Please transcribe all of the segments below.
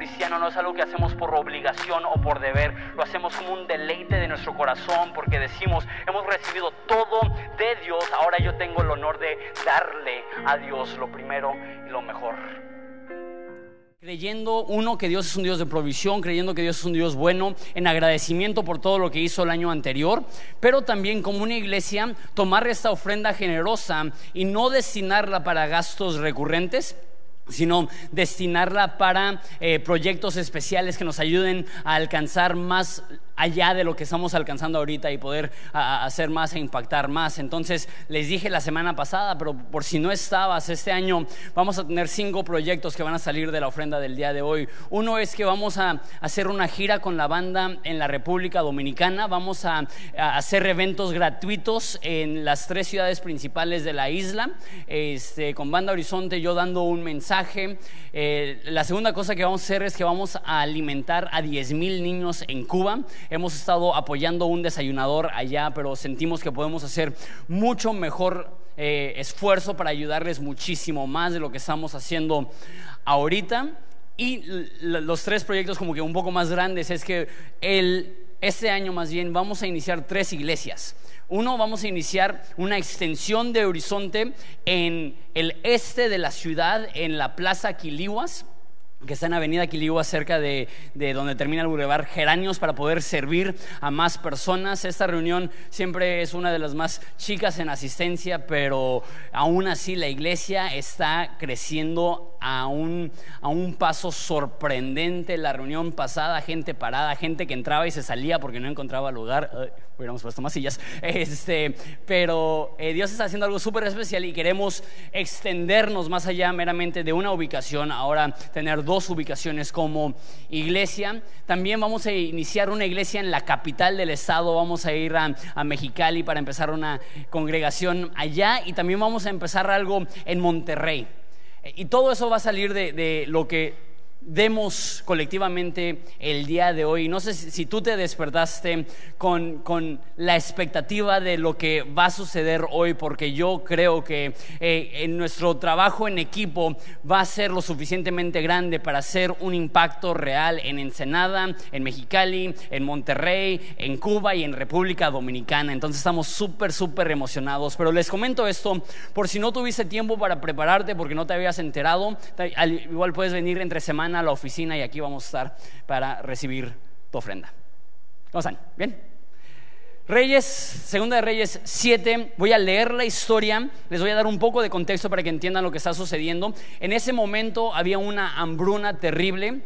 cristiano no es algo que hacemos por obligación o por deber, lo hacemos como un deleite de nuestro corazón porque decimos, hemos recibido todo de Dios, ahora yo tengo el honor de darle a Dios lo primero y lo mejor. Creyendo, uno, que Dios es un Dios de provisión, creyendo que Dios es un Dios bueno, en agradecimiento por todo lo que hizo el año anterior, pero también como una iglesia, tomar esta ofrenda generosa y no destinarla para gastos recurrentes, sino destinarla para eh, proyectos especiales que nos ayuden a alcanzar más allá de lo que estamos alcanzando ahorita y poder hacer más e impactar más. Entonces, les dije la semana pasada, pero por si no estabas, este año vamos a tener cinco proyectos que van a salir de la ofrenda del día de hoy. Uno es que vamos a hacer una gira con la banda en la República Dominicana. Vamos a, hacer eventos gratuitos en las tres ciudades principales de la isla, este, con Banda Horizonte, yo dando un mensaje. Eh, la segunda cosa que vamos a hacer es que vamos a alimentar a 10 mil niños en Cuba. Hemos estado apoyando un desayunador allá, pero sentimos que podemos hacer mucho mejor eh, esfuerzo para ayudarles muchísimo más de lo que estamos haciendo ahorita. Y los tres proyectos como que un poco más grandes es que este año más bien vamos a iniciar tres iglesias. Uno, vamos a iniciar una extensión de horizonte en el este de la ciudad, en la Plaza Quilihuas que está en Avenida Quiligua, cerca de, donde termina el Boulevard Geranios, para poder servir a más personas. Esta reunión siempre es una de las más chicas en asistencia, pero aún así la iglesia está creciendo a un, a un paso sorprendente. La reunión pasada, gente parada, gente que entraba y se salía porque no encontraba lugar. hubiéramos puesto más sillas. Este, pero eh, Dios está haciendo algo súper especial y queremos extendernos más allá meramente de una ubicación. Ahora tener dos ubicaciones como iglesia. También vamos a iniciar una iglesia en la capital del estado. Vamos a ir a, Mexicali para empezar una congregación allá y también vamos a empezar algo en Monterrey. Y todo eso va a salir de, de lo que demos colectivamente el día de hoy. No sé si, tú te despertaste con, la expectativa de lo que va a suceder hoy, porque yo creo que eh, en nuestro trabajo en equipo va a ser lo suficientemente grande para hacer un impacto real en Ensenada, en Mexicali, en Monterrey, en Cuba y en República Dominicana. Entonces estamos súper, súper emocionados. Pero les comento esto por si no tuviste tiempo para prepararte, porque no te habías enterado, igual puedes venir entre semanas a la oficina y aquí vamos a estar para recibir tu ofrenda. ¿Cómo están? ¿Bien? Reyes, segunda de Reyes 7, voy a leer la historia, les voy a dar un poco de contexto para que entiendan lo que está sucediendo. En ese momento había una hambruna terrible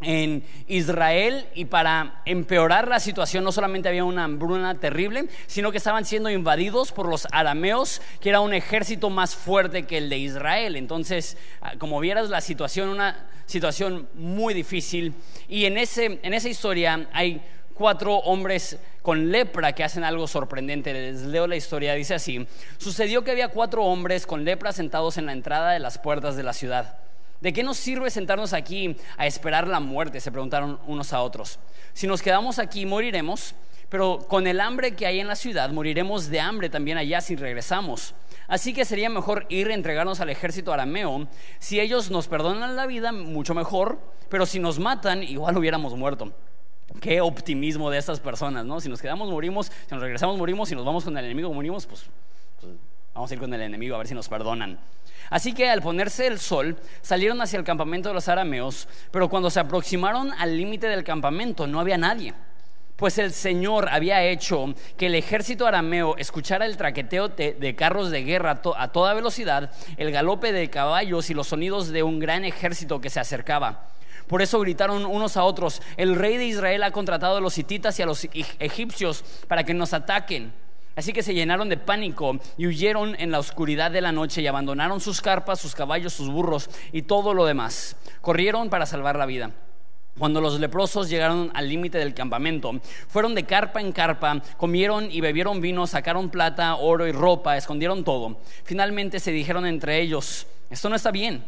en Israel y para empeorar la situación no solamente había una hambruna terrible, sino que estaban siendo invadidos por los arameos, que era un ejército más fuerte que el de Israel. Entonces, ah, como vieras la situación, una situación muy difícil. Y en, ese, en esa historia hay cuatro hombres con lepra que hacen algo sorprendente. Les leo la historia, dice así, sucedió que había cuatro hombres con lepra sentados en la entrada de las puertas de la ciudad. ¿De qué nos sirve sentarnos aquí a esperar la muerte? Se preguntaron unos a otros. Si nos quedamos aquí, moriremos, pero con el hambre que hay en la ciudad, moriremos de hambre también allá si regresamos. Así que sería mejor ir a entregarnos al ejército arameo. Si ellos nos perdonan la vida, mucho mejor, pero si nos matan, igual hubiéramos muerto. Qué optimismo de estas personas, ¿no? Si nos quedamos, morimos, si nos regresamos, morimos, si nos vamos con el enemigo, morimos, pues, vamos a ir con el enemigo a ver si nos perdonan. Así que al ponerse el sol, salieron hacia el campamento de los arameos, pero cuando se aproximaron al límite del campamento no había nadie, pues el Señor había hecho que el ejército arameo escuchara el traqueteo de carros de guerra a toda velocidad, el galope de caballos y los sonidos de un gran ejército que se acercaba. Por eso gritaron unos a otros, el rey de Israel ha contratado a los hititas y a los egipcios para que nos ataquen. Así que se llenaron de pánico y huyeron en la oscuridad de la noche y abandonaron sus carpas, sus caballos, sus burros y todo lo demás. Corrieron para salvar la vida. Cuando los leprosos llegaron al límite del campamento, fueron de carpa en carpa, comieron y bebieron vino, sacaron plata, oro y ropa, escondieron todo. Finalmente se dijeron entre ellos, esto no está bien.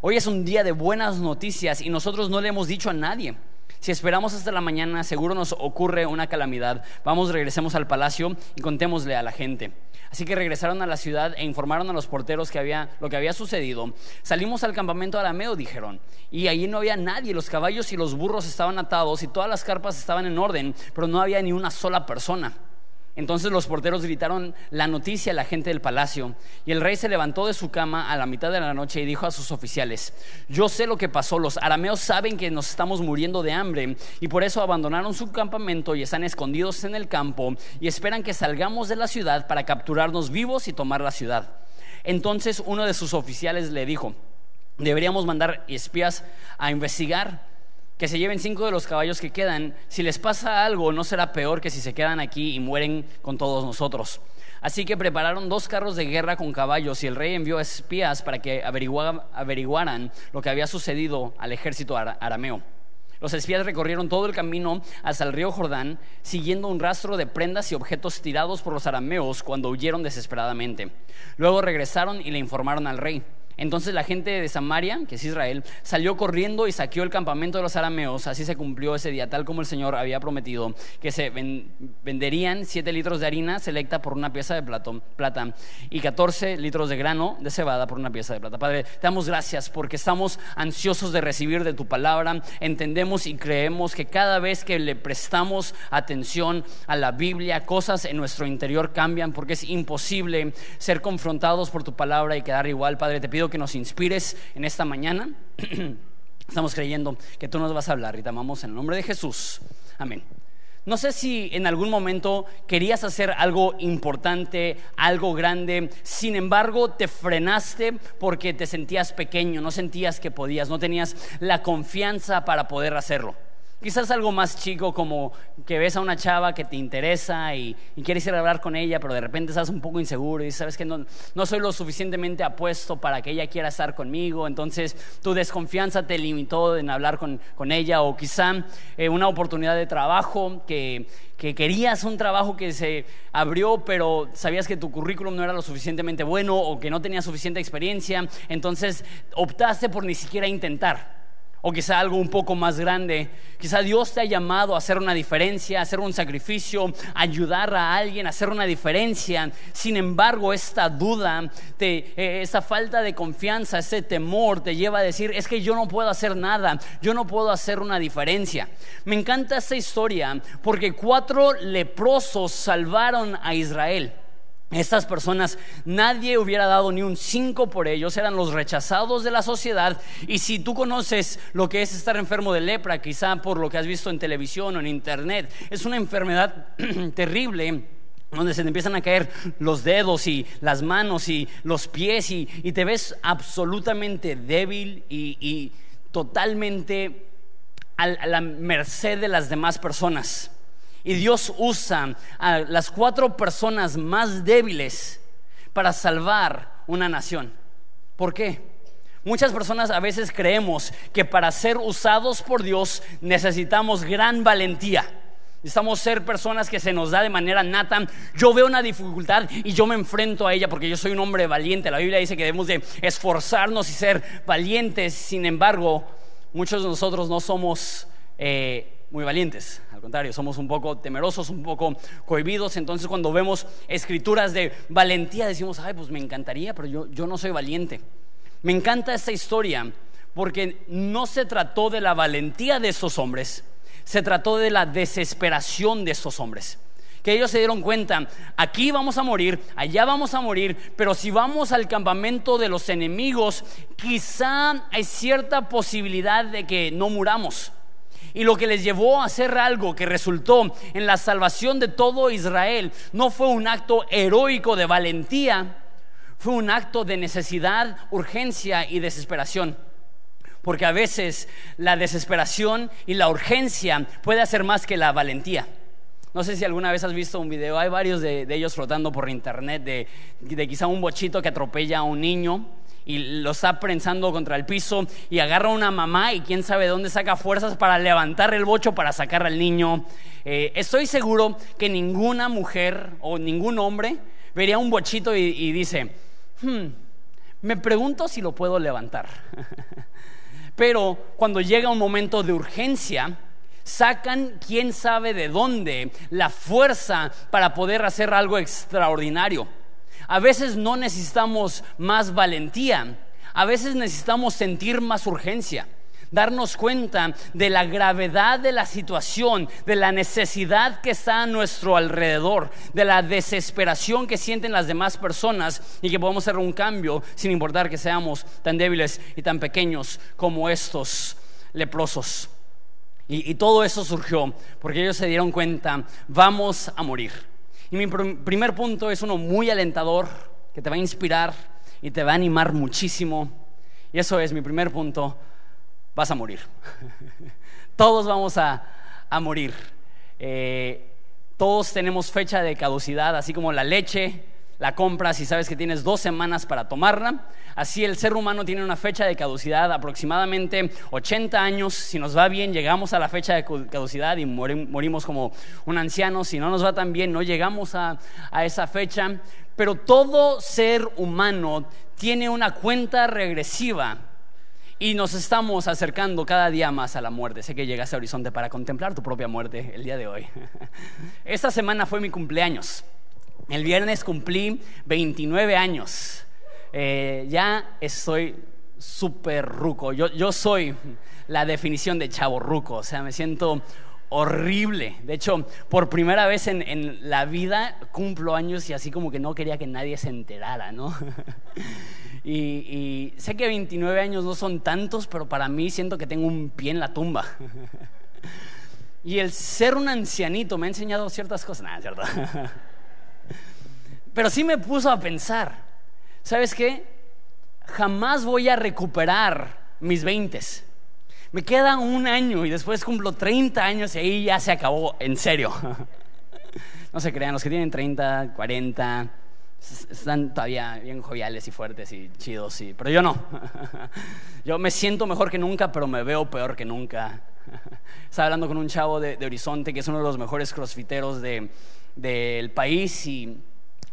Hoy es un día de buenas noticias y nosotros no le hemos dicho a nadie. Si esperamos hasta la mañana, seguro nos ocurre una calamidad. Vamos, regresemos al palacio y contémosle a la gente. Así que regresaron a la ciudad e informaron a los porteros que había, lo que había sucedido. Salimos al campamento arameo, dijeron, y allí no había nadie. Los caballos y los burros estaban atados y todas las carpas estaban en orden, pero no había ni una sola persona. Entonces los porteros gritaron la noticia a la gente del palacio y el rey se levantó de su cama a la mitad de la noche y dijo a sus oficiales, yo sé lo que pasó, los arameos saben que nos estamos muriendo de hambre y por eso abandonaron su campamento y están escondidos en el campo y esperan que salgamos de la ciudad para capturarnos vivos y tomar la ciudad. Entonces uno de sus oficiales le dijo, deberíamos mandar espías a investigar que se lleven cinco de los caballos que quedan. Si les pasa algo, no será peor que si se quedan aquí y mueren con todos nosotros. Así que prepararon dos carros de guerra con caballos y el rey envió espías para que averiguaran lo que había sucedido al ejército arameo. Los espías recorrieron todo el camino hasta el río Jordán, siguiendo un rastro de prendas y objetos tirados por los arameos cuando huyeron desesperadamente. Luego regresaron y le informaron al rey. Entonces la gente de Samaria, que es Israel, salió corriendo y saqueó el campamento de los arameos. Así se cumplió ese día, tal como el Señor había prometido, que se venderían 7 litros de harina selecta por una pieza de plata y 14 litros de grano de cebada por una pieza de plata. Padre, te damos gracias porque estamos ansiosos de recibir de tu palabra. Entendemos y creemos que cada vez que le prestamos atención a la Biblia, cosas en nuestro interior cambian porque es imposible ser confrontados por tu palabra y quedar igual. Padre, te pido que nos inspires en esta mañana. Estamos creyendo que tú nos vas a hablar y te amamos en el nombre de Jesús. Amén. No sé si en algún momento querías hacer algo importante, algo grande, sin embargo te frenaste porque te sentías pequeño, no sentías que podías, no tenías la confianza para poder hacerlo. Quizás algo más chico como que ves a una chava que te interesa y, quieres ir a hablar con ella, pero de repente estás un poco inseguro y sabes que no, soy lo suficientemente apuesto para que ella quiera estar conmigo. Entonces tu desconfianza te limitó en hablar con, ella o quizá eh, una oportunidad de trabajo que, que querías un trabajo que se abrió, pero sabías que tu currículum no era lo suficientemente bueno o que no tenía suficiente experiencia, entonces optaste por ni siquiera intentar o quizá algo un poco más grande. Quizá Dios te ha llamado a hacer una diferencia, a hacer un sacrificio, ayudar a alguien a hacer una diferencia. Sin embargo, esta duda, te, eh, esta falta de confianza, ese temor te lleva a decir, es que yo no puedo hacer nada, yo no puedo hacer una diferencia. Me encanta esta historia porque cuatro leprosos salvaron a Israel. Estas personas, nadie hubiera dado ni un cinco por ellos, eran los rechazados de la sociedad. Y si tú conoces lo que es estar enfermo de lepra, quizá por lo que has visto en televisión o en internet, es una enfermedad terrible donde se te empiezan a caer los dedos y las manos y los pies y, te ves absolutamente débil y, totalmente a la merced de las demás personas. Y Dios usa a las cuatro personas más débiles para salvar una nación. ¿Por qué? Muchas personas a veces creemos que para ser usados por Dios necesitamos gran valentía. Necesitamos ser personas que se nos da de manera nata. Yo veo una dificultad y yo me enfrento a ella porque yo soy un hombre valiente. La Biblia dice que debemos de esforzarnos y ser valientes. Sin embargo, muchos de nosotros no somos eh, muy valientes. Contrario, somos un poco temerosos, un poco cohibidos. Entonces cuando vemos escrituras de valentía decimos, ay, pues me encantaría, pero yo, yo no soy valiente. Me encanta esta historia porque no se trató de la valentía de esos hombres, se trató de la desesperación de esos hombres. Que ellos se dieron cuenta, aquí vamos a morir, allá vamos a morir, pero si vamos al campamento de los enemigos, quizá hay cierta posibilidad de que no muramos. Y lo que les llevó a hacer algo que resultó en la salvación de todo Israel no fue un acto heroico de valentía, fue un acto de necesidad, urgencia y desesperación. Porque a veces la desesperación y la urgencia puede hacer más que la valentía. No sé si alguna vez has visto un video, hay varios de, ellos flotando por internet, de, de quizá un bochito que atropella a un niño y lo está prensando contra el piso y agarra a una mamá y quién sabe dónde saca fuerzas para levantar el bocho para sacar al niño. Eh, estoy seguro que ninguna mujer o ningún hombre vería un bochito y, dice, hmm, me pregunto si lo puedo levantar. Pero cuando llega un momento de urgencia, sacan quién sabe de dónde la fuerza para poder hacer algo extraordinario. A veces no necesitamos más valentía, a veces necesitamos sentir más urgencia darnos cuenta de la gravedad de la situación, de la necesidad que está a nuestro alrededor, de la desesperación que sienten las demás personas y que podemos hacer un cambio sin importar que seamos tan débiles y tan pequeños como estos leprosos. Y, todo eso surgió porque ellos se dieron cuenta, vamos a morir. Y mi primer punto es uno muy alentador, que te va a inspirar y te va a animar muchísimo. Y eso es mi primer punto, vas a morir. todos vamos a, morir. Eh, todos tenemos fecha de caducidad, así como la leche, la compras y sabes que tienes dos semanas para tomarla. Así el ser humano tiene una fecha de caducidad, aproximadamente 80 años. Si nos va bien, llegamos a la fecha de caducidad y morimos como un anciano. Si no nos va tan bien, no llegamos a, a esa fecha. Pero todo ser humano tiene una cuenta regresiva y nos estamos acercando cada día más a la muerte. Sé que llegaste a Horizonte para contemplar tu propia muerte el día de hoy. Esta semana fue mi cumpleaños. El viernes cumplí 29 años. Eh, ya estoy súper ruco. Yo, yo soy la definición de chavo ruco. O sea, me siento horrible. De hecho, por primera vez en, la vida cumplo años y así como que no quería que nadie se enterara, ¿no? y, y, sé que 29 años no son tantos, pero para mí siento que tengo un pie en la tumba. y el ser un ancianito me ha enseñado ciertas cosas. Nada, ¿cierto? Pero sí me puso a pensar, ¿sabes qué? Jamás voy a recuperar mis veintes. Me queda un año y después cumplo 30 años y ahí ya se acabó, en serio. No se crean, los que tienen 30, 40, están todavía bien joviales y fuertes y chidos, sí. pero yo no. Yo me siento mejor que nunca, pero me veo peor que nunca. Estaba hablando con un chavo de, Horizonte, que es uno de los mejores crossfiteros del país, y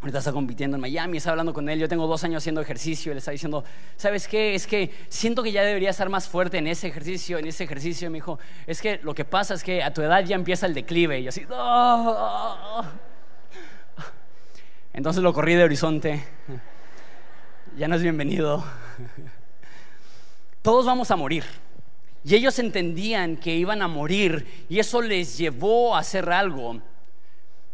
Ahorita está compitiendo en Miami, está hablando con él. Yo tengo dos años haciendo ejercicio. Él está diciendo, ¿sabes qué? Es que siento que ya debería estar más fuerte en ese ejercicio, en ese ejercicio. Y me dijo, es que lo que pasa es que a tu edad ya empieza el declive. Y yo así, entonces lo corrí de horizonte. Ya no es bienvenido. Todos vamos a morir. Y ellos entendían que iban a morir y eso les llevó a hacer algo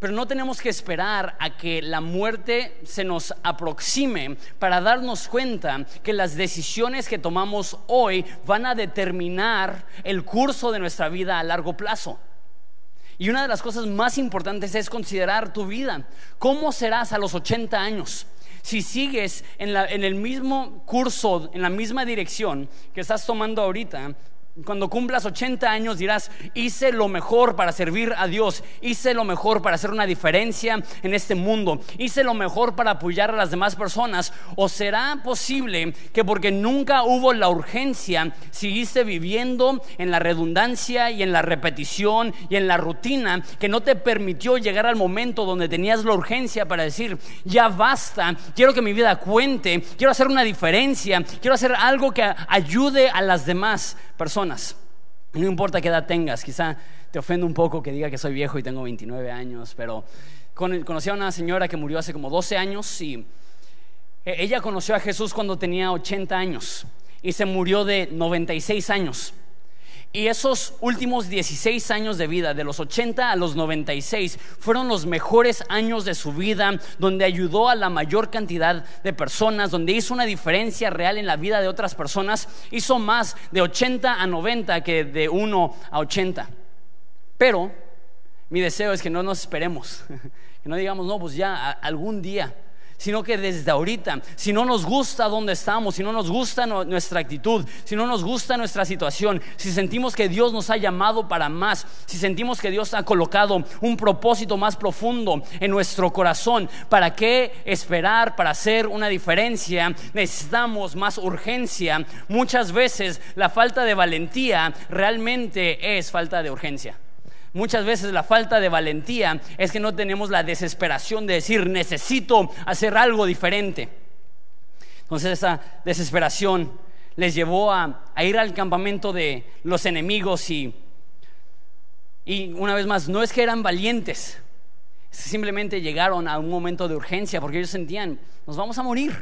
pero no tenemos que esperar a que la muerte se nos aproxime para darnos cuenta que las decisiones que tomamos hoy van a determinar el curso de nuestra vida a largo plazo. Y una de las cosas más importantes es considerar tu vida. ¿Cómo serás a los 80 años? Si sigues en, el mismo curso, en la misma dirección que estás tomando ahorita, cuando cumplas 80 años dirás, hice lo mejor para servir a Dios, hice lo mejor para hacer una diferencia en este mundo, hice lo mejor para apoyar a las demás personas. ¿O será posible que porque nunca hubo la urgencia, seguiste viviendo en la redundancia y en la repetición y en la rutina que no te permitió llegar al momento donde tenías la urgencia para decir, ya basta, quiero que mi vida cuente, quiero hacer una diferencia, quiero hacer algo que ayude a las demás personas. No importa qué edad tengas, quizá te ofende un poco que diga que soy viejo y tengo 29 años, pero conocí a una señora que murió hace como 12 años y e, ella conoció a Jesús cuando tenía 80 años y se murió de 96 años. Y esos últimos 16 años de vida, de los 80 a los 96, fueron los mejores años de su vida, donde ayudó a la mayor cantidad de personas, donde hizo una diferencia real en la vida de otras personas. Hizo más de 80 a 90 que de 1 a 80. Pero mi deseo es que no nos esperemos, que no digamos, no, pues ya algún día sino que desde ahorita, si no nos gusta donde estamos, si no nos gusta nuestra actitud, si no nos gusta nuestra situación, si sentimos que Dios nos ha llamado para más, si sentimos que Dios ha colocado un propósito más profundo en nuestro corazón, ¿para qué esperar para hacer una diferencia? Necesitamos más urgencia. Muchas veces la falta de valentía realmente es falta de urgencia. Muchas veces la falta de valentía es que no tenemos la desesperación de decir, necesito hacer algo diferente. Entonces esa desesperación les llevó a, ir al campamento de los enemigos y Y una vez más, no es que eran valientes, simplemente llegaron a un momento de urgencia porque ellos sentían, nos vamos a morir.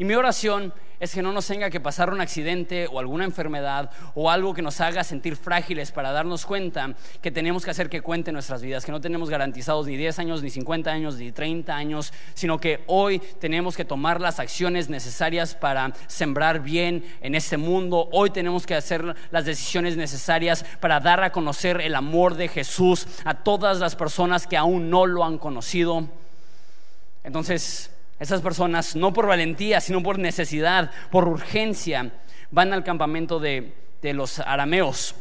Y mi oración es que no nos tenga que pasar un accidente o alguna enfermedad o algo que nos haga sentir frágiles para darnos cuenta que tenemos que hacer que cuente nuestras vidas, que no tenemos garantizados ni 10 años, ni 50 años, ni 30 años, sino que hoy tenemos que tomar las acciones necesarias para sembrar bien en este mundo. Hoy tenemos que hacer las decisiones necesarias para dar a conocer el amor de Jesús a todas las personas que aún no lo han conocido. Entonces, esas personas, no por valentía, sino por necesidad, por urgencia, van al campamento de, los arameos.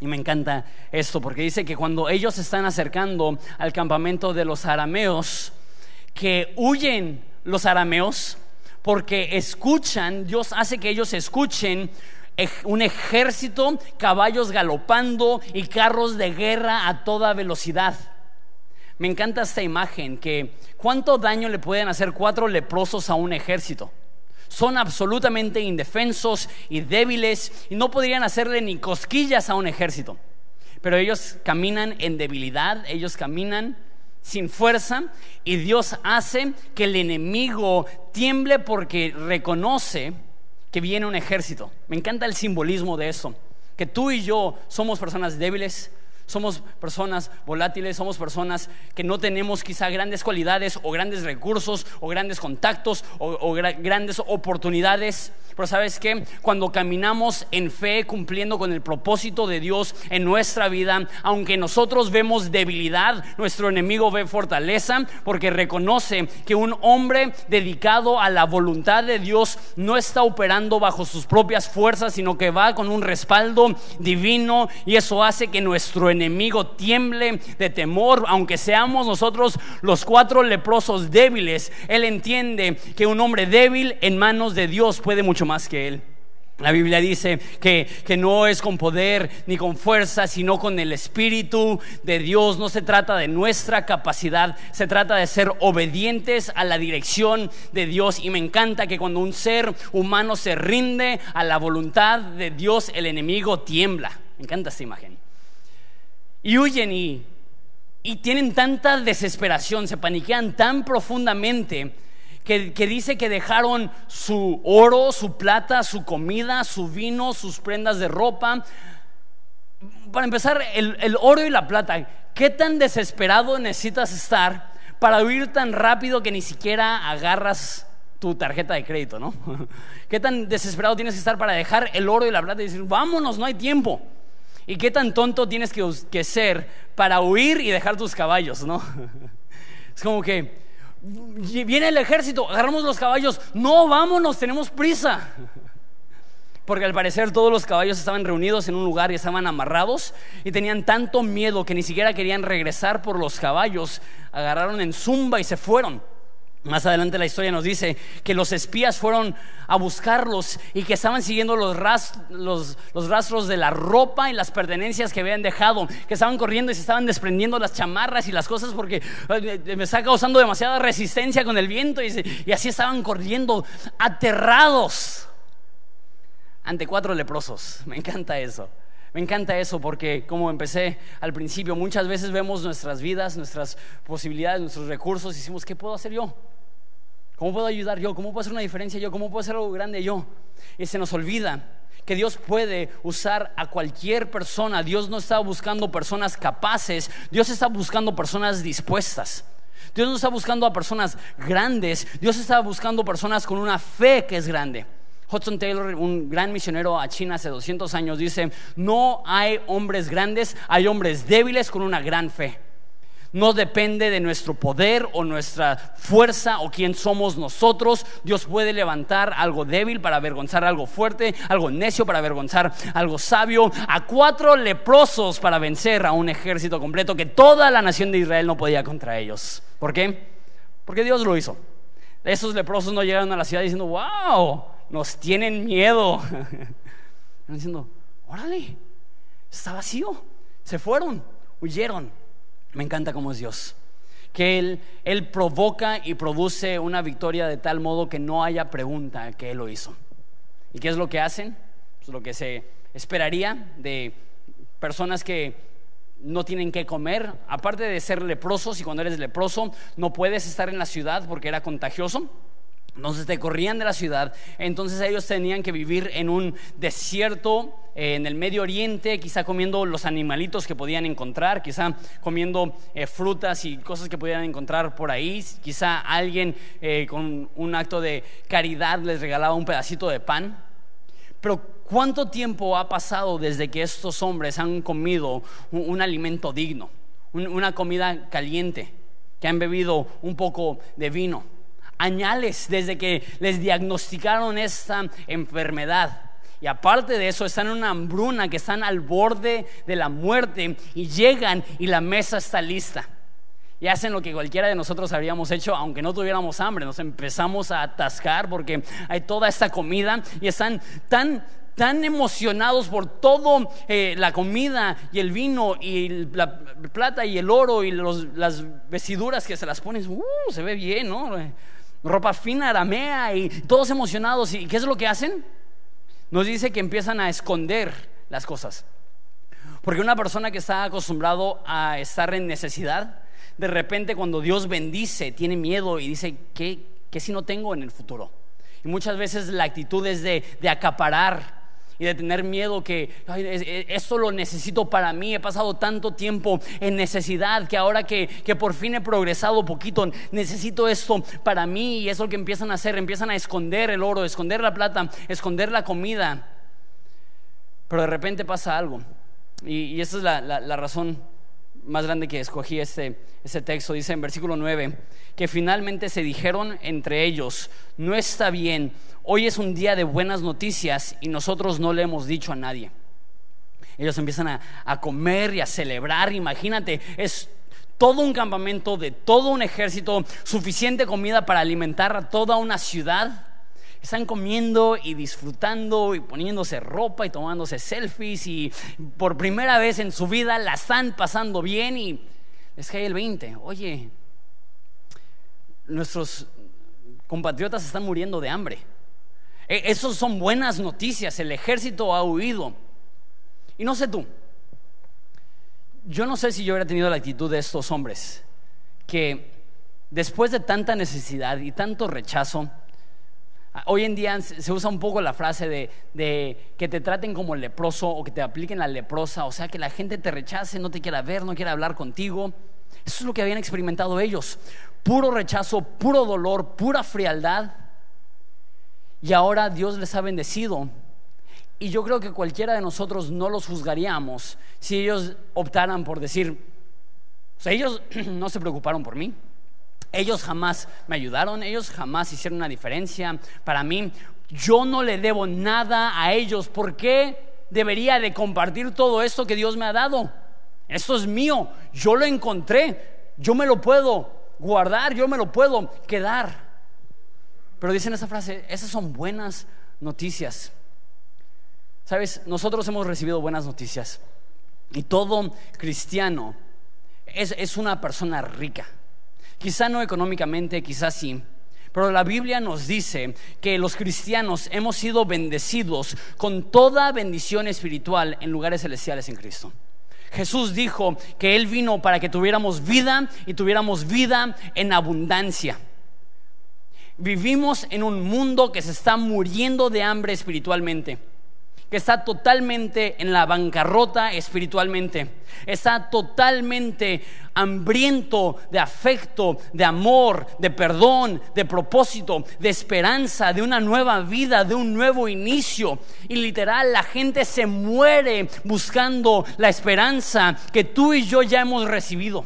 Y me encanta esto, porque dice que cuando ellos se están acercando al campamento de los arameos, que huyen los arameos, porque escuchan, Dios hace que ellos escuchen un ejército, caballos galopando y carros de guerra a toda velocidad. Me encanta esta imagen que cuánto daño le pueden hacer cuatro leprosos a un ejército. Son absolutamente indefensos y débiles y no podrían hacerle ni cosquillas a un ejército. Pero ellos caminan en debilidad, ellos caminan sin fuerza y Dios hace que el enemigo tiemble porque reconoce que viene un ejército. Me encanta el simbolismo de eso, que tú y yo somos personas débiles, somos personas volátiles, somos personas que no tenemos quizá grandes cualidades o grandes recursos o grandes contactos o, grandes oportunidades. Pero sabes que cuando caminamos en fe cumpliendo con el propósito de Dios en nuestra vida, aunque nosotros vemos debilidad, nuestro enemigo ve fortaleza porque reconoce que un hombre dedicado a la voluntad de Dios no está operando bajo sus propias fuerzas, sino que va con un respaldo divino y eso hace que nuestro enemigo tiemble de temor, aunque seamos nosotros los cuatro leprosos débiles, Él entiende que un hombre débil en manos de Dios puede mucho más que Él. La Biblia dice que, que, no es con poder ni con fuerza, sino con el Espíritu de Dios. No se trata de nuestra capacidad, se trata de ser obedientes a la dirección de Dios. Y me encanta que cuando un ser humano se rinde a la voluntad de Dios, el enemigo tiembla. Me encanta esta imagen y huyen y, y tienen tanta desesperación, se paniquean tan profundamente que, dice que dejaron su oro, su plata, su comida, su vino, sus prendas de ropa. Para empezar, el, el oro y la plata, ¿qué tan desesperado necesitas estar para huir tan rápido que ni siquiera agarras tu tarjeta de crédito, ¿no? ¿Qué tan desesperado tienes que estar para dejar el oro y la plata y decir, vámonos, no hay tiempo? ¿Y qué tan tonto tienes que, ser para huir y dejar tus caballos, no? Es como que viene el ejército, agarramos los caballos, no, vámonos, tenemos prisa. Porque al parecer todos los caballos estaban reunidos en un lugar y estaban amarrados y tenían tanto miedo que ni siquiera querían regresar por los caballos. Agarraron en zumba y se fueron. Más adelante la historia nos dice que los espías fueron a buscarlos y que estaban siguiendo los, rastros de la ropa y las pertenencias que habían dejado, que estaban corriendo y se estaban desprendiendo las chamarras y las cosas porque eh, me está causando demasiada resistencia con el viento y así estaban corriendo aterrados ante cuatro leprosos. Me encanta eso. Me encanta eso porque, como empecé al principio, muchas veces vemos nuestras vidas, nuestras posibilidades, nuestros recursos y decimos, ¿qué puedo hacer yo? ¿Cómo puedo ayudar yo? ¿Cómo puedo hacer una diferencia yo? ¿Cómo puedo hacer algo grande yo? Y se nos olvida que Dios puede usar a cualquier persona. Dios no está buscando personas capaces, Dios está buscando personas dispuestas. Dios no está buscando a personas grandes, Dios está buscando personas con una fe que es grande. Hudson Taylor, un gran misionero a China hace 200 años, dice, no hay hombres grandes, hay hombres débiles con una gran fe no depende de nuestro poder o nuestra fuerza o quién somos nosotros. Dios puede levantar algo débil para avergonzar algo fuerte, algo necio para avergonzar algo sabio, a cuatro leprosos para vencer a un ejército completo que toda la nación de Israel no podía contra ellos. ¿Por qué? Porque Dios lo hizo. Esos leprosos no llegaron a la ciudad diciendo, wow, nos tienen miedo. Diciendo, órale, está vacío. Se fueron, huyeron. Me encanta cómo es Dios. Que él, él provoca y produce una victoria de tal modo que no haya pregunta que Él lo hizo. ¿Y qué es lo que hacen? Pues lo que se esperaría de personas que no tienen que comer, aparte de ser leprosos, y cuando eres leproso no puedes estar en la ciudad porque era contagioso. Entonces te corrían de la ciudad. Entonces ellos tenían que vivir en un desierto eh, en el Medio Oriente, quizá comiendo los animalitos que podían encontrar, quizá comiendo eh, frutas y cosas que podían encontrar por ahí. Quizá alguien eh, con un acto de caridad les regalaba un pedacito de pan. Pero ¿cuánto tiempo ha pasado desde que estos hombres han comido un, alimento digno, una comida caliente, que han bebido un poco de vino? Añales desde que les diagnosticaron esta enfermedad. Y aparte de eso, están en una hambruna, que están al borde de la muerte y llegan y la mesa está lista. Y hacen lo que cualquiera de nosotros habríamos hecho, aunque no tuviéramos hambre. Nos empezamos a atascar porque hay toda esta comida y están tan tan emocionados por todo eh, la comida y el vino y la plata y el oro y las vestiduras que se las pones, uh, se ve bien, ¿no? Ropa fina, aramea y todos emocionados. ¿Y qué es lo que hacen? Nos dice que empiezan a esconder las cosas. Porque una persona que está acostumbrado a estar en necesidad, de repente cuando Dios bendice, tiene miedo y dice, ¿qué, qué si no tengo en el futuro? Y muchas veces la actitud es de, de acaparar y de tener miedo que esto lo necesito para mí. He pasado tanto tiempo en necesidad que ahora que, que por fin he progresado poquito, necesito esto para mí. Y es lo que empiezan a hacer, empiezan a esconder el oro, esconder la plata, esconder la comida. Pero de repente pasa algo. Y, esa es la, la, razón más grande que escogí este, este texto. Dice en versículo 9 que finalmente se dijeron entre ellos, no está bien hoy es un día de buenas noticias y nosotros no le hemos dicho a nadie. Ellos empiezan a, comer y a celebrar, imagínate, es todo un campamento de todo un ejército, suficiente comida para alimentar a toda una ciudad. Están comiendo y disfrutando y poniéndose ropa y tomándose selfies y por primera vez en su vida la están pasando bien y les cae el 20. Oye, nuestros compatriotas están muriendo de hambre. E, Esas son buenas noticias. El ejército ha huido. Y no sé tú. Yo no sé si yo hubiera tenido la actitud de estos hombres que después de tanta necesidad y tanto rechazo, hoy en día se usa un poco la frase de, que te traten como leproso o que te apliquen la leprosa, o sea, que la gente te rechace, no te quiera ver, no quiera hablar contigo. Eso es lo que habían experimentado ellos. Puro rechazo, puro dolor, pura frialdad. Y ahora Dios les ha bendecido. Y yo creo que cualquiera de nosotros no los juzgaríamos si ellos optaran por decir, o sea, ellos no se preocuparon por mí. Ellos jamás me ayudaron, ellos jamás hicieron una diferencia para mí. Yo no le debo nada a ellos. ¿Por qué debería de compartir todo esto que Dios me ha dado? Esto es mío, yo lo encontré, yo me lo puedo guardar, yo me lo puedo quedar. Pero dicen esa frase, esas son buenas noticias. Sabes, nosotros hemos recibido buenas noticias. Y todo cristiano es, es una persona rica. Quizá no económicamente, quizá sí. Pero la Biblia nos dice que los cristianos hemos sido bendecidos con toda bendición espiritual en lugares celestiales en Cristo. Jesús dijo que Él vino para que tuviéramos vida y tuviéramos vida en abundancia. Vivimos en un mundo que se está muriendo de hambre espiritualmente, está totalmente en la bancarrota espiritualmente, está totalmente hambriento de afecto, de amor, de perdón, de propósito, de esperanza, de una nueva vida, de un nuevo inicio. Y literal, la gente se muere buscando la esperanza que tú y yo ya hemos recibido.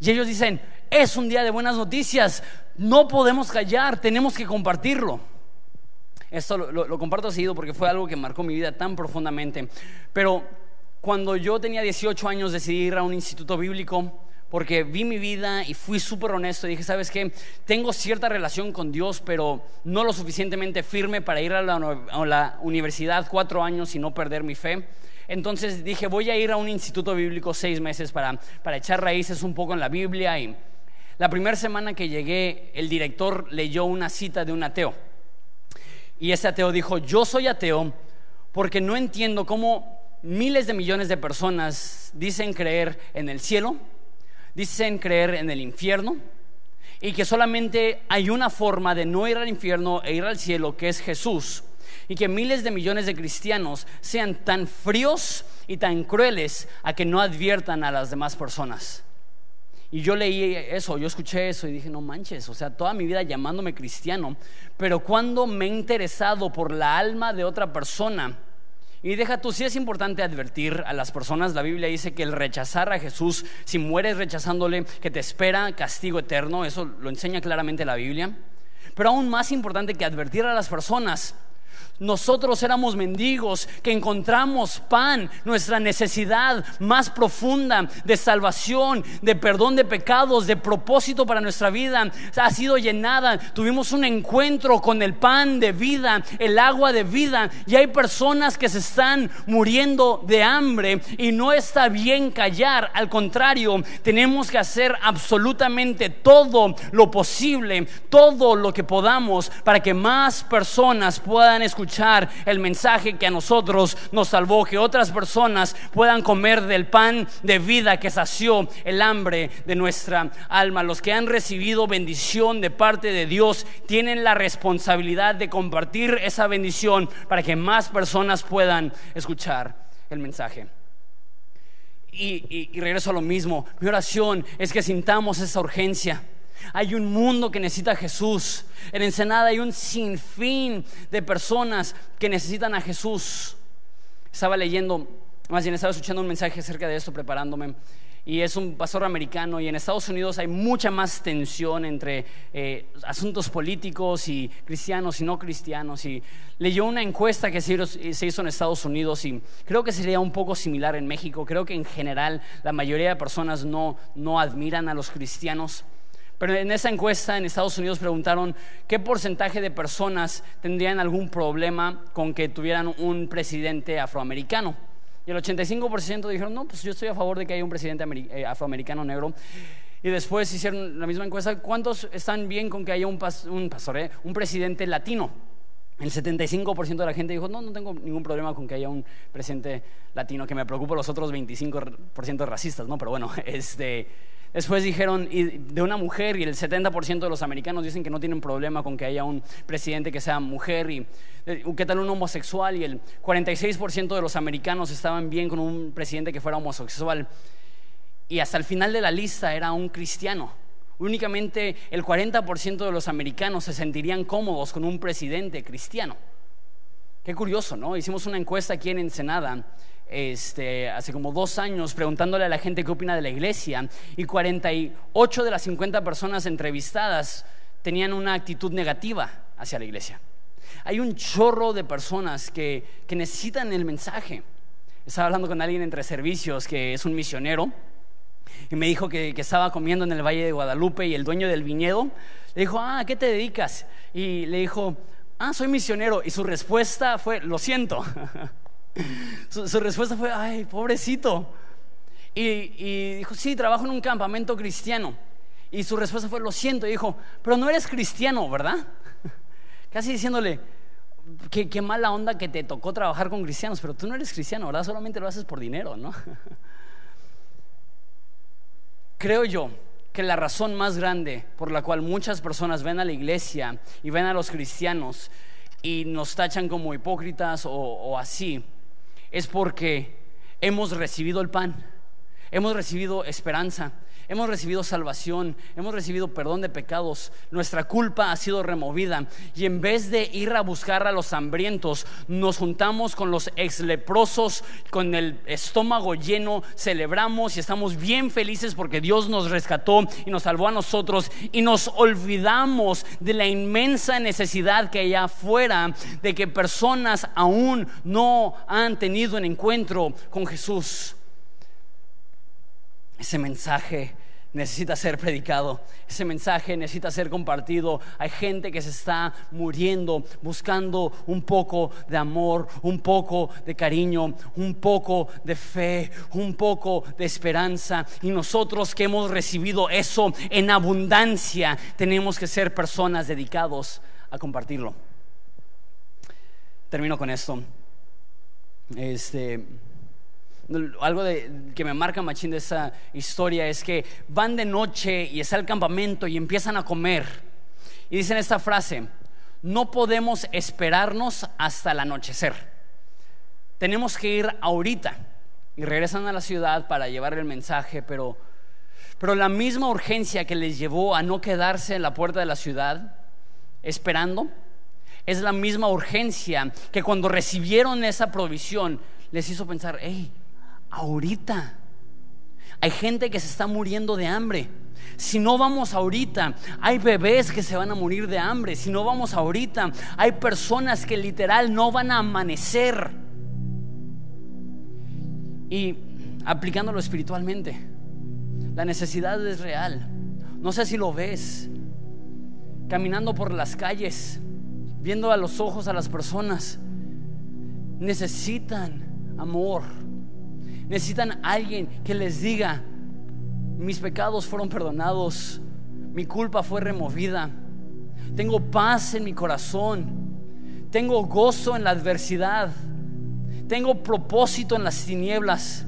Y ellos dicen, es un día de buenas noticias, no podemos callar, tenemos que compartirlo. Esto lo, comparto seguido porque fue algo que marcó mi vida tan profundamente. Pero cuando yo tenía 18 años decidí ir a un instituto bíblico porque vi mi vida y fui súper honesto y dije, ¿sabes qué? Tengo cierta relación con Dios, pero no lo suficientemente firme para ir a la, universidad cuatro años y no perder mi fe. Entonces dije, voy a ir a un instituto bíblico seis meses para, para echar raíces un poco en la Biblia y la primera semana que llegué, el director leyó una cita de un ateo. Y ese ateo dijo, yo soy ateo porque no entiendo cómo miles de millones de personas dicen creer en el cielo, dicen creer en el infierno y que solamente hay una forma de no ir al infierno e ir al cielo, que es Jesús. Y que miles de millones de cristianos sean tan fríos y tan crueles a que no adviertan a las demás personas. Y yo leí eso, yo escuché eso y dije, no manches, o sea, toda mi vida llamándome cristiano, pero cuando me he interesado por la alma de otra persona, y deja tú, si es importante advertir a las personas, la Biblia dice que el rechazar a Jesús, si mueres rechazándole, que te espera castigo eterno, eso lo enseña claramente la Biblia. Pero aún más importante que advertir a las personas nosotros éramos mendigos que encontramos pan, nuestra necesidad más profunda de salvación, de perdón de pecados, de propósito para nuestra vida ha sido llenada. Tuvimos un encuentro con el pan de vida, el agua de vida y hay personas que se están muriendo de hambre y no está bien callar, al contrario, tenemos que hacer absolutamente todo lo posible, todo lo que podamos para que más personas puedan escuchar el mensaje que a nosotros nos salvó, que otras personas puedan comer del pan de vida que sació el hambre de nuestra alma. Los que han recibido bendición de parte de Dios tienen la responsabilidad de compartir esa bendición para que más personas puedan escuchar el mensaje. Y, y regreso a lo mismo, mi oración es que sintamos esa urgencia hay un mundo que necesita a Jesús. En Ensenada hay un sinfín de personas que necesitan a Jesús. Estaba leyendo, más bien estaba escuchando un mensaje acerca de esto, preparándome. Y es un pastor americano y en Estados Unidos hay mucha más tensión entre eh, asuntos políticos y cristianos y no cristianos. Y leyó una encuesta que se hizo en Estados Unidos y creo que sería un poco similar en México. Creo que en general la mayoría de personas no, no admiran a los cristianos. Pero en esa encuesta en Estados Unidos preguntaron qué porcentaje de personas tendrían algún problema con que tuvieran un presidente afroamericano. Y el 85% dijeron, no, pues yo estoy a favor de que haya un presidente eh, afroamericano negro. Y después hicieron la misma encuesta, ¿cuántos están bien con que haya un, un, eh, un presidente latino? El 75% de la gente dijo, no, no tengo ningún problema con que haya un presidente latino, que me preocupa los otros 25% racistas, ¿no? Pero bueno, este... Después dijeron de una mujer y el 70% de los americanos dicen que no tienen problema con que haya un presidente que sea mujer y eh, qué tal un homosexual y el 46% de los americanos estaban bien con un presidente que fuera homosexual y hasta el final de la lista era un cristiano. Únicamente el 40% de los americanos se sentirían cómodos con un presidente cristiano. Qué curioso, ¿no? Hicimos una encuesta aquí en Ensenada este, hace como dos años preguntándole a la gente qué opina de la iglesia y 48 de las 50 personas entrevistadas tenían una actitud negativa hacia la iglesia. Hay un chorro de personas que, necesitan el mensaje. Estaba hablando con alguien entre servicios que es un misionero y me dijo que, que, estaba comiendo en el Valle de Guadalupe y el dueño del viñedo le dijo, ah, ¿a qué te dedicas? Y le dijo, ah, soy misionero. Y su respuesta fue, lo siento. Su, respuesta fue, ay, pobrecito. Y, dijo, sí, trabajo en un campamento cristiano. Y su respuesta fue, lo siento. Y dijo, pero no eres cristiano, ¿verdad? Casi diciéndole, qué, qué mala onda que te tocó trabajar con cristianos, pero tú no eres cristiano, ¿verdad? Solamente lo haces por dinero, ¿no? Creo yo que la razón más grande por la cual muchas personas ven a la iglesia y ven a los cristianos y nos tachan como hipócritas o así, es porque hemos recibido el pan, hemos recibido esperanza, hemos recibido salvación, hemos recibido perdón de pecados, nuestra culpa ha sido removida. Y en vez de ir a buscar a los hambrientos, nos juntamos con los ex leprosos, con el estómago lleno, celebramos y estamos bien felices porque Dios nos rescató y nos salvó a nosotros. Y nos olvidamos de la inmensa necesidad que hay afuera de que personas aún no han tenido un encuentro con Jesús. Ese mensaje necesita ser predicado, ese mensaje necesita ser compartido. Hay gente que se está muriendo buscando un poco de amor, un poco de cariño, un poco de fe, un poco de esperanza. Y nosotros que hemos recibido eso en abundancia, tenemos que ser personas dedicados a compartirlo. Termino con esto. Este algo de, que me marca machín de esa historia es que van de noche y está el campamento y empiezan a comer. Y dicen esta frase, no podemos esperarnos hasta el anochecer. Tenemos que ir ahorita. Y regresan a la ciudad para llevar el mensaje, pero, pero la misma urgencia que les llevó a no quedarse en la puerta de la ciudad esperando, es la misma urgencia que cuando recibieron esa provisión les hizo pensar, hey, ahorita. Hay gente que se está muriendo de hambre. Si no vamos ahorita, hay bebés que se van a morir de hambre. Si no vamos ahorita, hay personas que literal no van a amanecer. Y aplicándolo espiritualmente, la necesidad es real. No sé si lo ves. Caminando por las calles, viendo a los ojos a las personas, necesitan amor Necesitan alguien que les diga, mis pecados fueron perdonados, mi culpa fue removida, tengo paz en mi corazón, tengo gozo en la adversidad, tengo propósito en las tinieblas.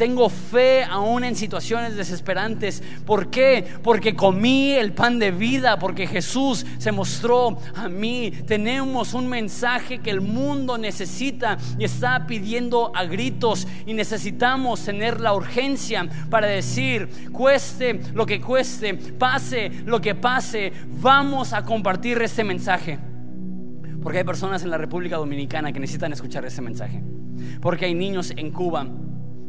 Tengo fe aún en situaciones desesperantes. ¿Por qué? Porque comí el pan de vida, porque Jesús se mostró a mí. Tenemos un mensaje que el mundo necesita y está pidiendo a gritos y necesitamos tener la urgencia para decir, cueste lo que cueste, pase lo que pase, vamos a compartir este mensaje. Porque hay personas en la República Dominicana que necesitan escuchar ese mensaje. Porque hay niños en Cuba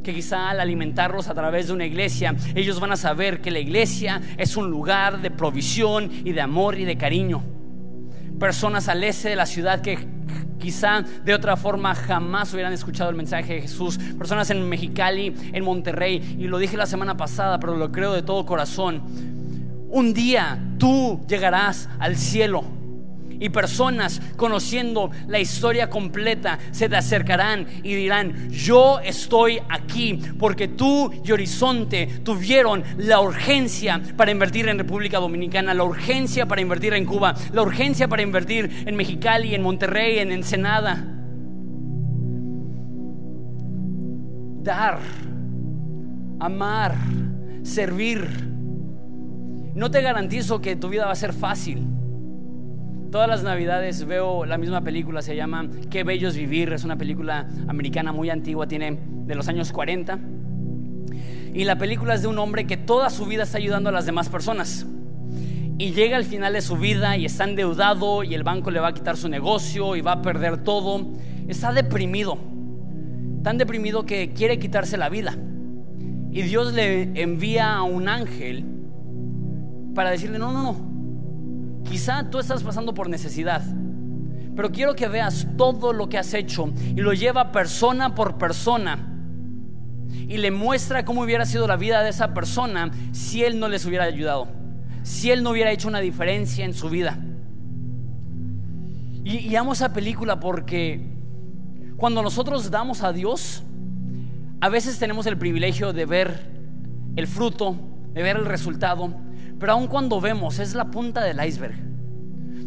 que quizá al alimentarlos a través de una iglesia, ellos van a saber que la iglesia es un lugar de provisión y de amor y de cariño. Personas al este de la ciudad que quizá de otra forma jamás hubieran escuchado el mensaje de Jesús. Personas en Mexicali, en Monterrey, y lo dije la semana pasada, pero lo creo de todo corazón. Un día tú llegarás al cielo y personas conociendo la historia completa se te acercarán y dirán, yo estoy aquí porque tú y Horizonte tuvieron la urgencia para invertir en República Dominicana, la urgencia para invertir en Cuba, la urgencia para invertir en Mexicali, en Monterrey, en Ensenada. Dar, amar, servir. No te garantizo que tu vida va a ser fácil. Todas las navidades veo la misma película, se llama Qué bello es vivir, es una película americana muy antigua, tiene de los años 40. Y la película es de un hombre que toda su vida está ayudando a las demás personas. Y llega al final de su vida y está endeudado y el banco le va a quitar su negocio y va a perder todo. Está deprimido, tan deprimido que quiere quitarse la vida. Y Dios le envía a un ángel para decirle, no, no, no, Quizá tú estás pasando por necesidad, pero quiero que veas todo lo que has hecho y lo lleva persona por persona y le muestra cómo hubiera sido la vida de esa persona si él no les hubiera ayudado, si él no hubiera hecho una diferencia en su vida. Y, y amo esa película porque cuando nosotros damos a Dios, a veces tenemos el privilegio de ver el fruto, de ver el resultado, pero aun cuando vemos, es la punta del iceberg.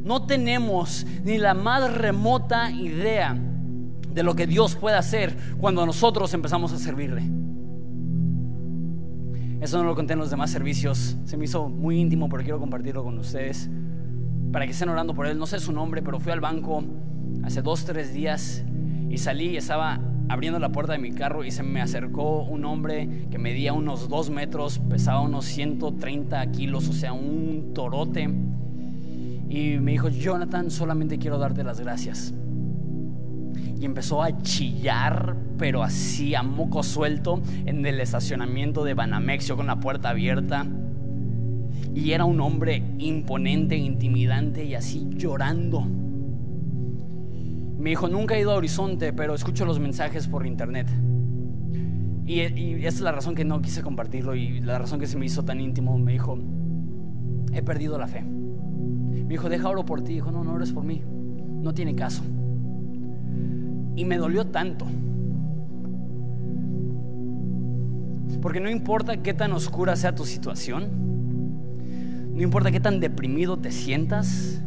No tenemos ni la más remota idea de lo que Dios puede hacer cuando nosotros empezamos a servirle. Eso no lo conté en los demás servicios. Se me hizo muy íntimo, pero quiero compartirlo con ustedes. Para que estén orando por él. No sé su nombre, pero fui al banco hace dos, tres días y salí y estaba abriendo la puerta de mi carro y se me acercó un hombre que medía unos dos metros, pesaba unos 130 kilos, o sea, un torote. Y me dijo, Jonathan, solamente quiero darte las gracias. Y empezó a chillar, pero así a moco suelto, en el estacionamiento de Banamex, con la puerta abierta. Y era un hombre imponente, intimidante y así llorando. Me dijo, nunca he ido a Horizonte, pero escucho los mensajes por internet. Y, esa es la razón que no quise compartirlo y la razón que se me hizo tan íntimo. Me dijo, he perdido la fe. Me dijo, deja oro por ti. Dijo, no, no ores por mí. No tiene caso. Y me dolió tanto. Porque no importa qué tan oscura sea tu situación, no importa qué tan deprimido te sientas,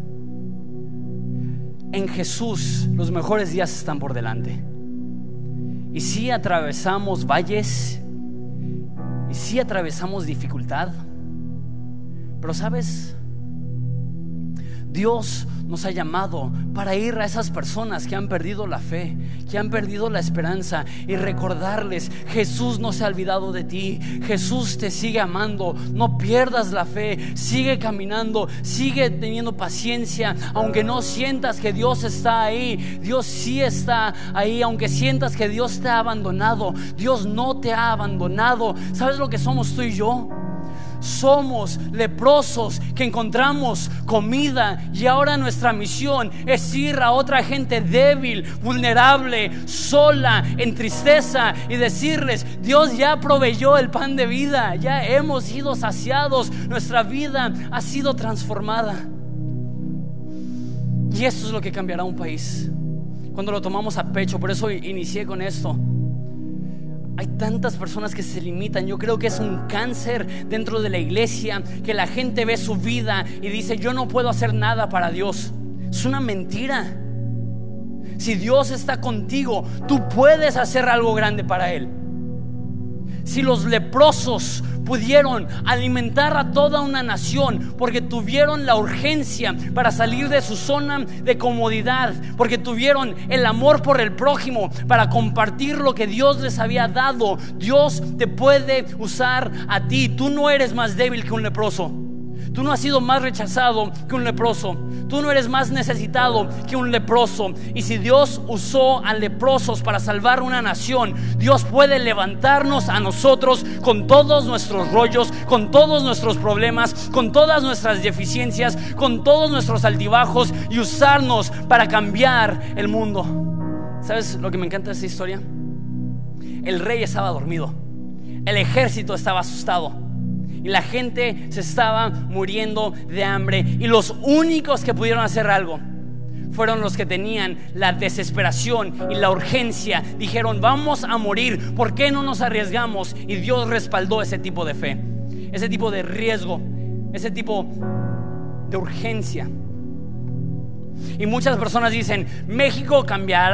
en Jesús los mejores días están por delante. Y si atravesamos valles, y si atravesamos dificultad, pero sabes, Dios nos ha llamado para ir a esas personas que han perdido la fe, que han perdido la esperanza y recordarles, Jesús no se ha olvidado de ti, Jesús te sigue amando, no pierdas la fe, sigue caminando, sigue teniendo paciencia, aunque no sientas que Dios está ahí, Dios sí está ahí, aunque sientas que Dios te ha abandonado, Dios no te ha abandonado. ¿Sabes lo que somos tú y yo? Somos leprosos que encontramos comida y ahora nuestra misión es ir a otra gente débil, vulnerable, sola, en tristeza y decirles, Dios ya proveyó el pan de vida, ya hemos sido saciados, nuestra vida ha sido transformada. Y eso es lo que cambiará un país. Cuando lo tomamos a pecho, por eso inicié con esto. Hay tantas personas que se limitan. Yo creo que es un cáncer dentro de la iglesia que la gente ve su vida y dice, yo no puedo hacer nada para Dios. Es una mentira. Si Dios está contigo, tú puedes hacer algo grande para Él. Si los leprosos pudieron alimentar a toda una nación porque tuvieron la urgencia para salir de su zona de comodidad, porque tuvieron el amor por el prójimo para compartir lo que Dios les había dado. Dios te puede usar a ti. Tú no eres más débil que un leproso. Tú no has sido más rechazado que un leproso. Tú no eres más necesitado que un leproso. Y si Dios usó a leprosos para salvar una nación, Dios puede levantarnos a nosotros con todos nuestros rollos, con todos nuestros problemas, con todas nuestras deficiencias, con todos nuestros altibajos y usarnos para cambiar el mundo. ¿Sabes lo que me encanta de esta historia? El rey estaba dormido. El ejército estaba asustado y la gente se estaba muriendo de hambre. Y los únicos que pudieron hacer algo fueron los que tenían la desesperación y la urgencia. Dijeron, vamos a morir, ¿por qué no nos arriesgamos? Y Dios respaldó ese tipo de fe, ese tipo de riesgo, ese tipo de urgencia. Y muchas personas dicen, México cambiará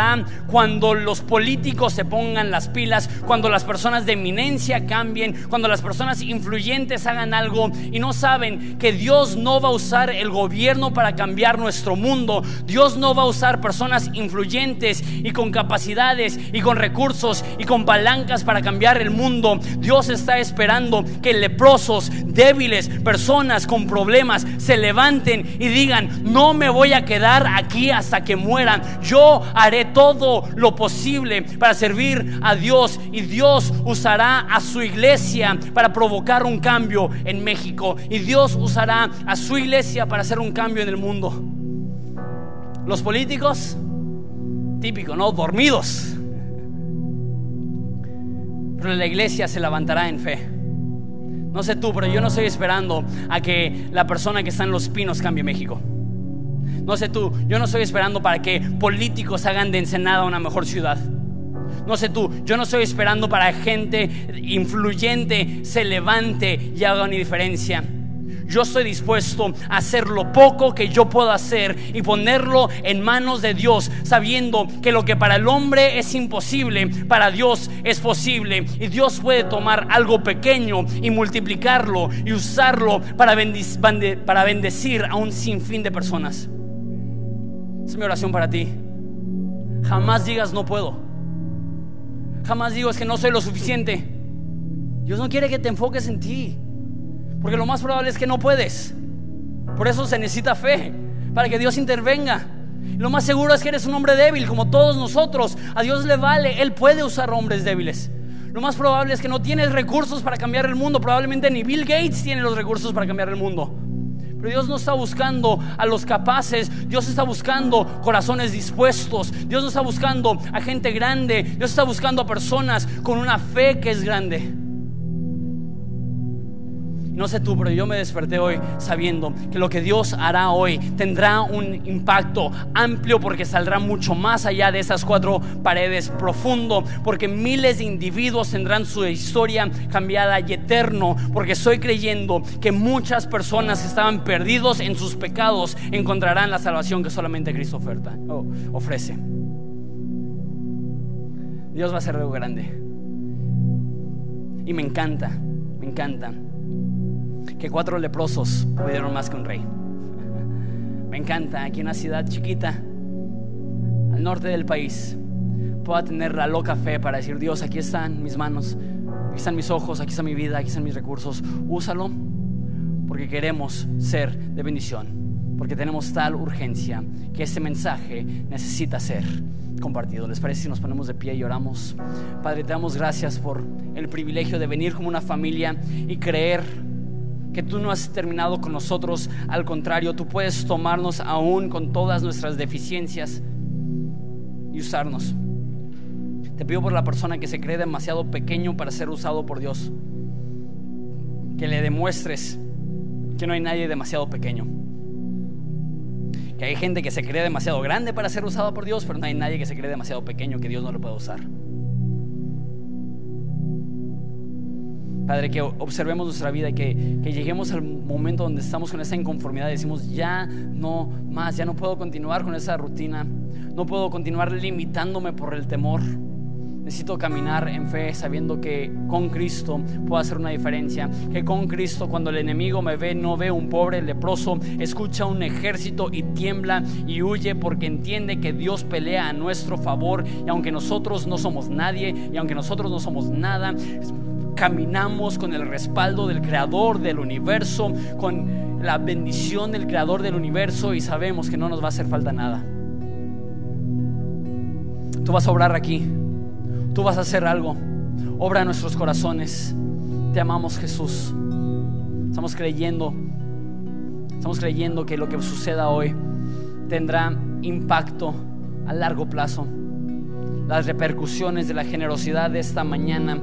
cuando los políticos se pongan las pilas, cuando las personas de eminencia cambien, cuando las personas influyentes hagan algo y no saben que Dios no va a usar el gobierno para cambiar nuestro mundo. Dios no va a usar personas influyentes y con capacidades y con recursos y con palancas para cambiar el mundo. Dios está esperando que leprosos, débiles, personas con problemas se levanten y digan, no me voy a quedar aquí hasta que mueran. Yo haré todo lo posible para servir a Dios y Dios usará a su iglesia para provocar un cambio en México y Dios usará a su iglesia para hacer un cambio en el mundo. Los políticos, típico, ¿no? Dormidos. Pero la iglesia se levantará en fe. No sé tú, pero yo no estoy esperando a que la persona que está en los pinos cambie México. No sé tú, yo no estoy esperando para que políticos hagan de Ensenada una mejor ciudad. No sé tú, yo no estoy esperando para gente influyente se levante y haga una diferencia. Yo estoy dispuesto a hacer lo poco que yo puedo hacer y ponerlo en manos de Dios, sabiendo que lo que para el hombre es imposible, para Dios es posible. Y Dios puede tomar algo pequeño y multiplicarlo y usarlo para, para bendecir a un sinfín de personas. Es mi oración para ti. Jamás digas no puedo. Jamás digas que no soy lo suficiente. Dios no quiere que te enfoques en ti. Porque lo más probable es que no puedes. Por eso se necesita fe. Para que Dios intervenga. lo más seguro es que eres un hombre débil, como todos nosotros. A Dios le vale. Él puede usar hombres débiles. Lo más probable es que no tienes recursos para cambiar el mundo. Probablemente ni Bill Gates tiene los recursos para cambiar el mundo. Pero Dios no está buscando a los capaces, Dios está buscando corazones dispuestos, Dios no está buscando a gente grande, Dios está buscando a personas con una fe que es grande. No sé tú, pero yo me desperté hoy sabiendo que lo que Dios hará hoy tendrá un impacto amplio porque saldrá mucho más allá de esas cuatro paredes, profundo, porque miles de individuos tendrán su historia cambiada y eterno, porque estoy creyendo que muchas personas que estaban perdidos en sus pecados encontrarán la salvación que solamente Cristo oferta, ofrece. Dios va a hacer algo grande. Y me encanta, me encanta que cuatro leprosos pudieron más que un rey. Me encanta que una ciudad chiquita al norte del país pueda tener la loca fe para decir, Dios, aquí están mis manos, aquí están mis ojos, aquí está mi vida, aquí están mis recursos. Úsalo porque queremos ser de bendición, porque tenemos tal urgencia que este mensaje necesita ser compartido. ¿Les parece si nos ponemos de pie y oramos? Padre, te damos gracias por el privilegio de venir como una familia y creer que tú no has terminado con nosotros. Al contrario, tú puedes tomarnos aún con todas nuestras deficiencias y usarnos. Te pido por la persona que se cree demasiado pequeño para ser usado por Dios. Que le demuestres que no hay nadie demasiado pequeño. Que hay gente que se cree demasiado grande para ser usado por Dios, pero no hay nadie que se cree demasiado pequeño que Dios no lo pueda usar. Padre, que observemos nuestra vida y que, que, lleguemos al momento donde estamos con esa inconformidad y decimos, ya no más, ya no puedo continuar con esa rutina, no puedo continuar limitándome por el temor. Necesito caminar en fe sabiendo que con Cristo puedo hacer una diferencia. Que con Cristo cuando el enemigo me ve, no ve un pobre leproso, escucha un ejército y tiembla y huye porque entiende que Dios pelea a nuestro favor. Y aunque nosotros no somos nadie y aunque nosotros no somos nada, caminamos con el respaldo del Creador del universo, con la bendición del Creador del universo y sabemos que no nos va a hacer falta nada. Tú vas a obrar aquí. Tú vas a hacer algo. Obra en nuestros corazones. Te amamos Jesús. Estamos creyendo. Estamos creyendo que lo que suceda hoy tendrá impacto a largo plazo. Las repercusiones de la generosidad de esta mañana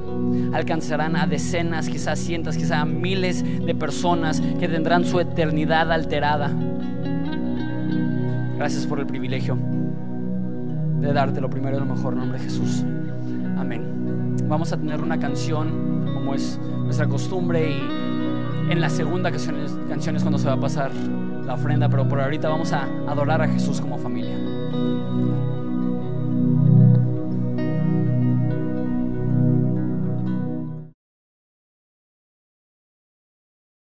alcanzarán a decenas, quizás cientos, quizás a miles de personas que tendrán su eternidad alterada. Gracias por el privilegio de darte lo primero y lo mejor en nombre de Jesús. Amén. Vamos a tener una canción como es nuestra costumbre y en la segunda canción es, cuando se va a pasar la ofrenda, pero por ahorita vamos a adorar a Jesús como familia.